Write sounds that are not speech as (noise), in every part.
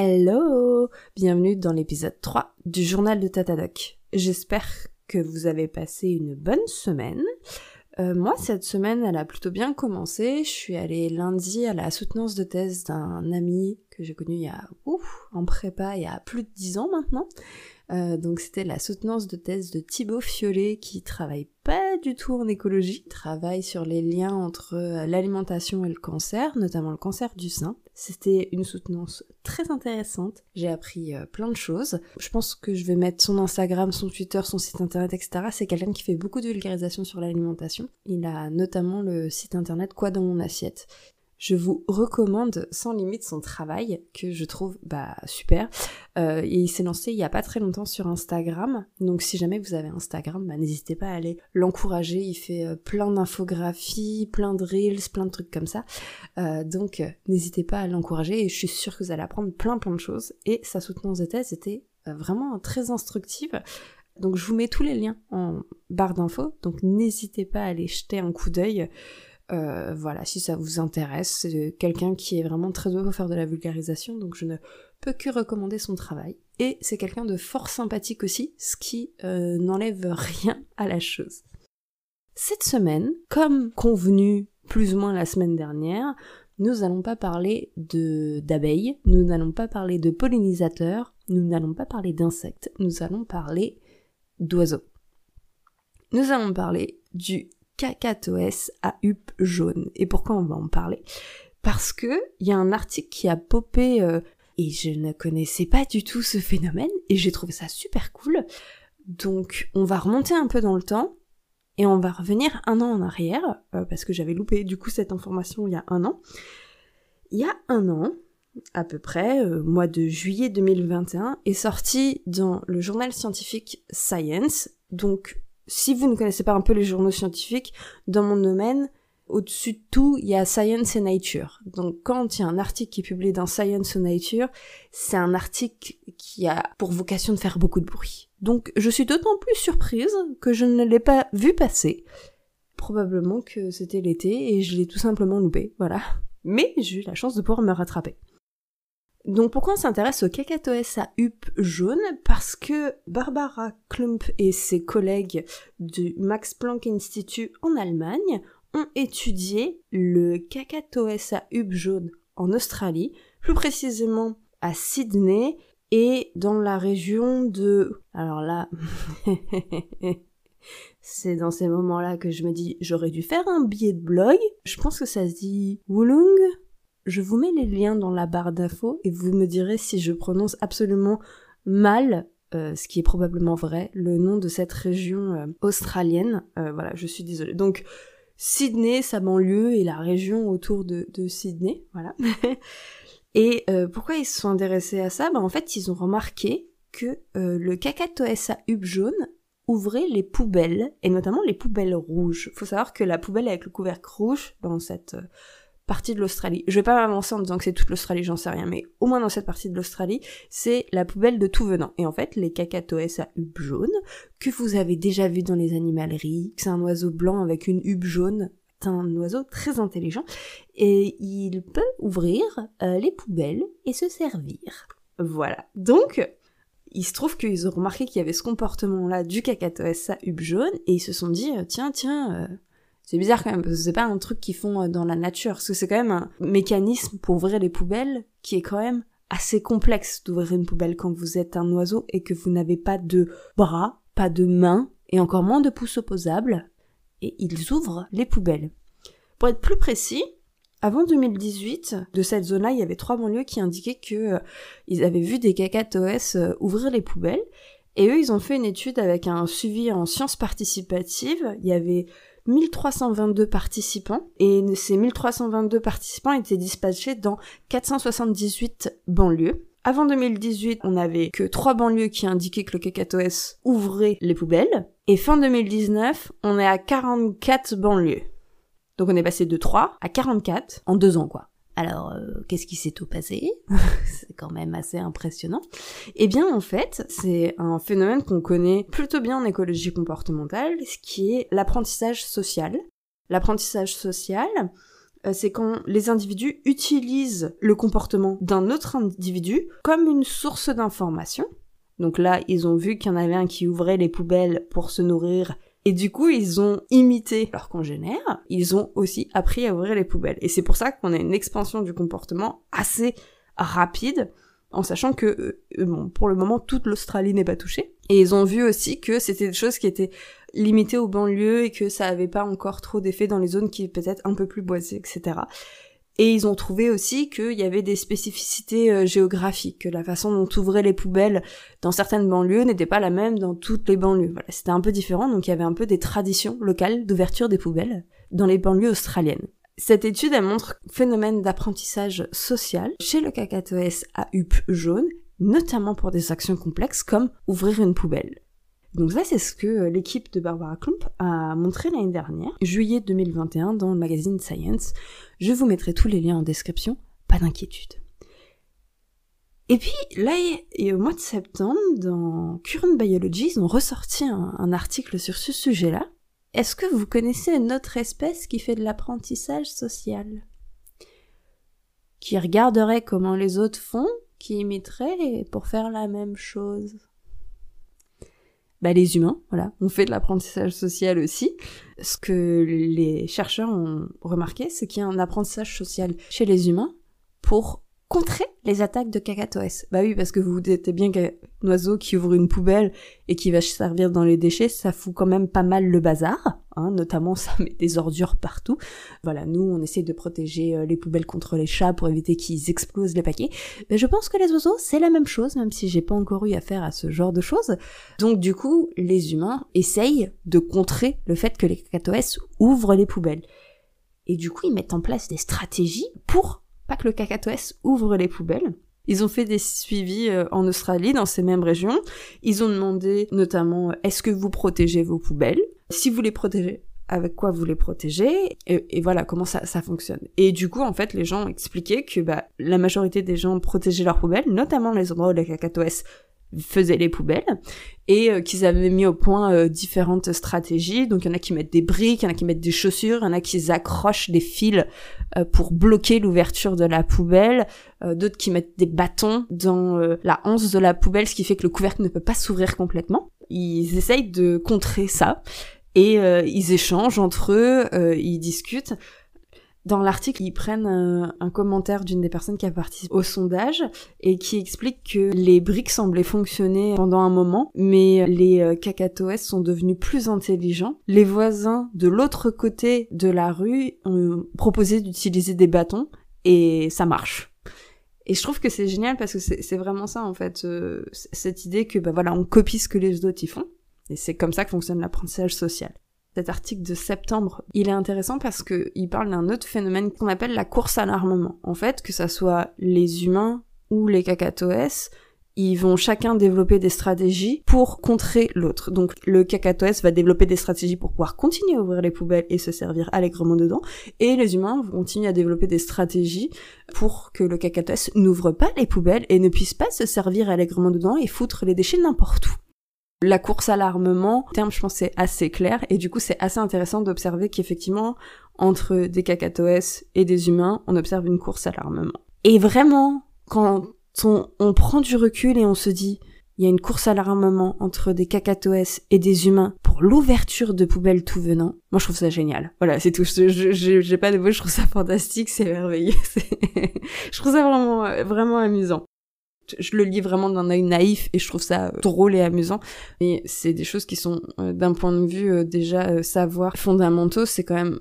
Hello Bienvenue dans l'épisode 3 du journal de Tatadoc. J'espère que vous avez passé une bonne semaine. Euh, moi, cette semaine, elle a plutôt bien commencé. Je suis allée lundi à la soutenance de thèse d'un ami que j'ai connu il y a, ouf, en prépa il y a plus de 10 ans maintenant. Euh, donc c'était la soutenance de thèse de Thibaut Fiolet qui travaille pas du tout en écologie, travaille sur les liens entre euh, l'alimentation et le cancer, notamment le cancer du sein. C'était une soutenance très intéressante, j'ai appris euh, plein de choses. Je pense que je vais mettre son Instagram, son Twitter, son site internet, etc. C'est quelqu'un qui fait beaucoup de vulgarisation sur l'alimentation. Il a notamment le site internet Quoi dans mon assiette je vous recommande sans limite son travail que je trouve bah super. Euh, et il s'est lancé il y a pas très longtemps sur Instagram, donc si jamais vous avez Instagram, bah, n'hésitez pas à aller l'encourager. Il fait euh, plein d'infographies, plein de reels, plein de trucs comme ça. Euh, donc n'hésitez pas à l'encourager et je suis sûre que vous allez apprendre plein plein de choses. Et sa soutenance de thèse était vraiment très instructive. Donc je vous mets tous les liens en barre d'infos, donc n'hésitez pas à aller jeter un coup d'œil. Euh, voilà, si ça vous intéresse, c'est quelqu'un qui est vraiment très heureux pour faire de la vulgarisation, donc je ne peux que recommander son travail. Et c'est quelqu'un de fort sympathique aussi, ce qui euh, n'enlève rien à la chose. Cette semaine, comme convenu plus ou moins la semaine dernière, nous n'allons pas parler d'abeilles, nous n'allons pas parler de pollinisateurs, nous n'allons pas parler d'insectes, nous allons parler d'oiseaux. Nous allons parler du Cacatoès à huppe jaune. Et pourquoi on va en parler? Parce que il y a un article qui a popé euh, et je ne connaissais pas du tout ce phénomène et j'ai trouvé ça super cool. Donc on va remonter un peu dans le temps et on va revenir un an en arrière euh, parce que j'avais loupé du coup cette information il y a un an. Il y a un an, à peu près, euh, mois de juillet 2021, est sorti dans le journal scientifique Science, donc si vous ne connaissez pas un peu les journaux scientifiques, dans mon domaine, au-dessus de tout, il y a Science et Nature. Donc quand il y a un article qui est publié dans Science ou Nature, c'est un article qui a pour vocation de faire beaucoup de bruit. Donc je suis d'autant plus surprise que je ne l'ai pas vu passer. Probablement que c'était l'été et je l'ai tout simplement loupé, voilà. Mais j'ai eu la chance de pouvoir me rattraper. Donc pourquoi on s'intéresse au Cacatoès à huppe jaune? Parce que Barbara Klump et ses collègues du Max Planck Institute en Allemagne ont étudié le Cacatoès à huppe jaune en Australie, plus précisément à Sydney et dans la région de... Alors là... (laughs) C'est dans ces moments-là que je me dis j'aurais dû faire un billet de blog. Je pense que ça se dit Wulung je vous mets les liens dans la barre d'infos et vous me direz si je prononce absolument mal, euh, ce qui est probablement vrai, le nom de cette région euh, australienne. Euh, voilà, je suis désolée. Donc, Sydney, sa banlieue et la région autour de, Sydney, voilà. (laughs) et pourquoi ils se sont intéressés à ça? Ben, En fait, ils ont remarqué que le Cacatoès à hub jaune ouvrait les poubelles, et notamment les poubelles rouges. Faut savoir que la poubelle avec le couvercle rouge dans cette partie de l'Australie. Je vais pas m'avancer en disant que c'est toute l'Australie, j'en sais rien, mais au moins dans cette partie de l'Australie, c'est la poubelle de tout venant. Et en fait, les cacatoès à hub jaune, que vous avez déjà vu dans les animaleries, que c'est un oiseau blanc avec une hub jaune, c'est un oiseau très intelligent, et il peut ouvrir euh, les poubelles et se servir. Voilà. Donc, il se trouve qu'ils ont remarqué qu'il y avait ce comportement-là du cacatoès à hub jaune, et ils se sont dit, euh, tiens, tiens, euh, c'est bizarre quand même, parce que c'est pas un truc qu'ils font euh, dans la nature, parce que c'est quand même un mécanisme pour ouvrir les poubelles qui est quand même assez complexe d'ouvrir une poubelle quand vous êtes un oiseau et que vous n'avez pas de bras, pas de mains, et encore moins de pouces opposables, et ils ouvrent les poubelles. Pour être plus précis, avant 2018, de cette zone-là, il y avait trois banlieues qui indiquaient que euh, ils avaient vu des cacatoès euh, ouvrir les poubelles. Et eux, ils ont fait une étude avec un suivi en sciences participatives. Il y avait 1322 participants et ces 1322 participants étaient dispatchés dans 478 banlieues. Avant 2018, on n'avait que trois banlieues qui indiquaient que le Cacatoès ouvrait les poubelles. Et fin 2019, on est à 44 banlieues. Donc on est passé de 3 à 44 en deux ans, quoi. Alors, euh, qu'est-ce qui s'est tout passé (laughs) C'est quand même assez impressionnant. Eh bien, en fait, c'est un phénomène qu'on connaît plutôt bien en écologie comportementale, ce qui est l'apprentissage social. L'apprentissage social, euh, c'est quand les individus utilisent le comportement d'un autre individu comme une source d'information. Donc là, ils ont vu qu'il y en avait un qui ouvrait les poubelles pour se nourrir et du coup, ils ont imité leur congénère, ils ont aussi appris à ouvrir les poubelles. Et c'est pour ça qu'on a une expansion du comportement assez rapide, en sachant que, euh, bon, pour le moment, toute l'Australie n'est pas touchée. Et ils ont vu aussi que c'était des choses qui étaient limitées aux banlieues et que ça avait pas encore trop d'effet dans les zones qui étaient peut-être un peu plus boisées, etc. Et ils ont trouvé aussi qu'il y avait des spécificités euh, géographiques, que la façon dont ouvraient les poubelles dans certaines banlieues n'était pas la même dans toutes les banlieues. Voilà, c'était un peu différent, donc il y avait un peu des traditions locales d'ouverture des poubelles dans les banlieues australiennes. Cette étude, elle montre phénomène d'apprentissage social chez le cacatoès à huppe jaune, notamment pour des actions complexes comme ouvrir une poubelle. Donc ça, c'est ce que euh, l'équipe de Barbara Klump a montré l'année dernière, juillet 2021, dans le magazine Science. Je vous mettrai tous les liens en description, pas d'inquiétude. Et puis là, et au mois de septembre, dans Current Biology, ils ont ressorti un, un article sur ce sujet-là. Est-ce que vous connaissez une autre espèce qui fait de l'apprentissage social? Qui regarderait comment les autres font, qui imiterait pour faire la même chose? Bah, les humains, voilà, on fait de l'apprentissage social aussi. Ce que les chercheurs ont remarqué, c'est qu'il y a un apprentissage social chez les humains pour contrer les attaques de cacatoès. Bah oui, parce que vous vous dites bien qu'un oiseau qui ouvre une poubelle et qui va se servir dans les déchets, ça fout quand même pas mal le bazar. Hein, notamment, ça met des ordures partout. Voilà, nous, on essaie de protéger euh, les poubelles contre les chats pour éviter qu'ils explosent les paquets. Mais je pense que les oiseaux, c'est la même chose, même si j'ai pas encore eu affaire à ce genre de choses. Donc du coup, les humains essayent de contrer le fait que les cacatoès ouvrent les poubelles. Et du coup, ils mettent en place des stratégies pour pas que le cacatoès ouvre les poubelles. Ils ont fait des suivis euh, en Australie, dans ces mêmes régions. Ils ont demandé notamment euh, est-ce que vous protégez vos poubelles? Si vous les protégez, avec quoi vous les protégez? Et, voilà comment ça, fonctionne. Et du coup, en fait, les gens ont expliqué que bah, la majorité des gens protégeaient leurs poubelles, notamment les endroits où les cacatoès faisaient les poubelles et euh, qu'ils avaient mis au point euh, différentes stratégies. Donc il y en a qui mettent des briques, il y en a qui mettent des chaussures, il y en a qui accrochent des fils euh, pour bloquer l'ouverture de la poubelle, d'autres qui mettent des bâtons dans la hanse de la poubelle, ce qui fait que le couvercle ne peut pas s'ouvrir complètement. Ils essayent de contrer ça et ils échangent entre eux, ils discutent. Dans l'article, ils prennent un, commentaire d'une des personnes qui a participé au sondage et qui explique que les briques semblaient fonctionner pendant un moment, mais les euh, cacatoès sont devenus plus intelligents. Les voisins de l'autre côté de la rue ont proposé d'utiliser des bâtons et ça marche. Et je trouve que c'est génial parce que c'est vraiment ça en fait, euh, cette idée que bah voilà, on copie ce que les autres y font. Et c'est comme ça que fonctionne l'apprentissage social cet article de septembre, il est intéressant parce qu'il parle d'un autre phénomène qu'on appelle la course à l'armement. En fait, que ça soit les humains ou les cacatoès, ils vont chacun développer des stratégies pour contrer l'autre. Donc le cacatoès va développer des stratégies pour pouvoir continuer à ouvrir les poubelles et se servir allègrement dedans, et les humains vont continuer à développer des stratégies pour que le cacatoès n'ouvre pas les poubelles et ne puisse pas se servir allègrement dedans et foutre les déchets n'importe où. La course à l'armement, terme je pense c'est assez clair et du coup c'est assez intéressant d'observer qu'effectivement entre des cacatoès et des humains, on observe une course à l'armement. Et vraiment, quand on, prend du recul et on se dit il y a une course à l'armement entre des cacatoès et des humains pour l'ouverture de poubelles tout venant. Moi, je trouve ça génial. Voilà, c'est tout. Je, j'ai pas de mots, je trouve ça fantastique, c'est merveilleux. (laughs) je trouve ça vraiment, vraiment amusant je le lis vraiment d'un œil naïf et je trouve ça euh, drôle et amusant. Mais c'est des choses qui sont, euh, d'un point de vue euh, déjà savoir fondamentaux, c'est quand même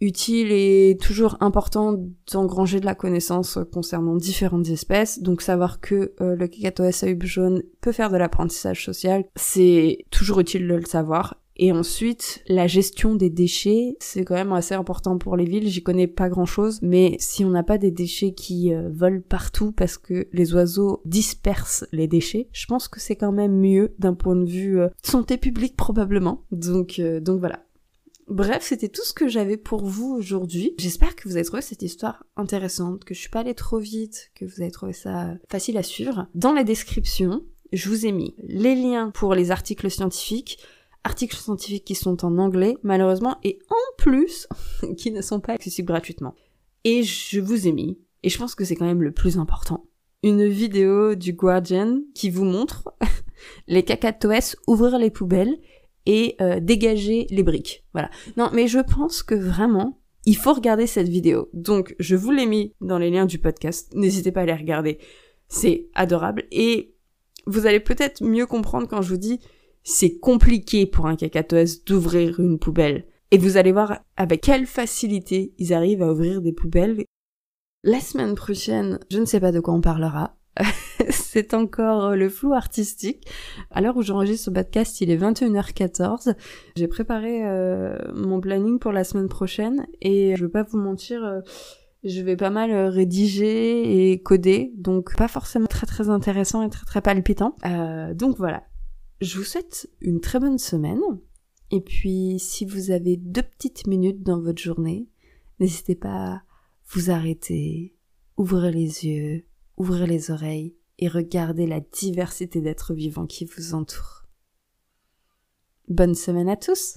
utile et toujours important d'engranger de la connaissance concernant différentes espèces. Donc savoir que le cacatoès à jaune peut faire de l'apprentissage social, c'est toujours utile de le savoir. Et ensuite, la gestion des déchets, c'est quand même assez important pour les villes. J'y connais pas grand chose, mais si on n'a pas des déchets qui euh, volent partout parce que les oiseaux dispersent les déchets, je pense que c'est quand même mieux d'un point de vue euh, santé publique probablement. Donc, euh, donc voilà. Bref, c'était tout ce que j'avais pour vous aujourd'hui. J'espère que vous avez trouvé cette histoire intéressante, que je suis pas allée trop vite, que vous avez trouvé ça facile à suivre. Dans la description, je vous ai mis les liens pour les articles scientifiques, articles scientifiques qui sont en anglais, malheureusement, et en plus, (laughs) qui ne sont pas accessibles gratuitement. Et je vous ai mis, et je pense que c'est quand même le plus important, une vidéo du Guardian qui vous montre (laughs) les cacatoès ouvrir les poubelles et euh, dégager les briques. Voilà. Non, mais je pense que vraiment, il faut regarder cette vidéo. Donc, je vous l'ai mis dans les liens du podcast. N'hésitez pas à les regarder. C'est adorable. Et vous allez peut-être mieux comprendre quand je vous dis c'est compliqué pour un cacatoès d'ouvrir une poubelle. Et vous allez voir avec quelle facilité ils arrivent à ouvrir des poubelles. La semaine prochaine, je ne sais pas de quoi on parlera. (laughs) c'est encore le flou artistique. À l'heure où j'enregistre ce podcast, il est 21h14. J'ai préparé euh, mon planning pour la semaine prochaine et je veux pas vous mentir, euh, je vais pas mal rédiger et coder, donc pas forcément très très intéressant et très très palpitant. Euh, donc voilà. Je vous souhaite une très bonne semaine. Et puis, si vous avez deux petites minutes dans votre journée, n'hésitez pas à vous arrêter, ouvrir les yeux, ouvrir les oreilles et regarder la diversité d'êtres vivants qui vous entourent. Bonne semaine à tous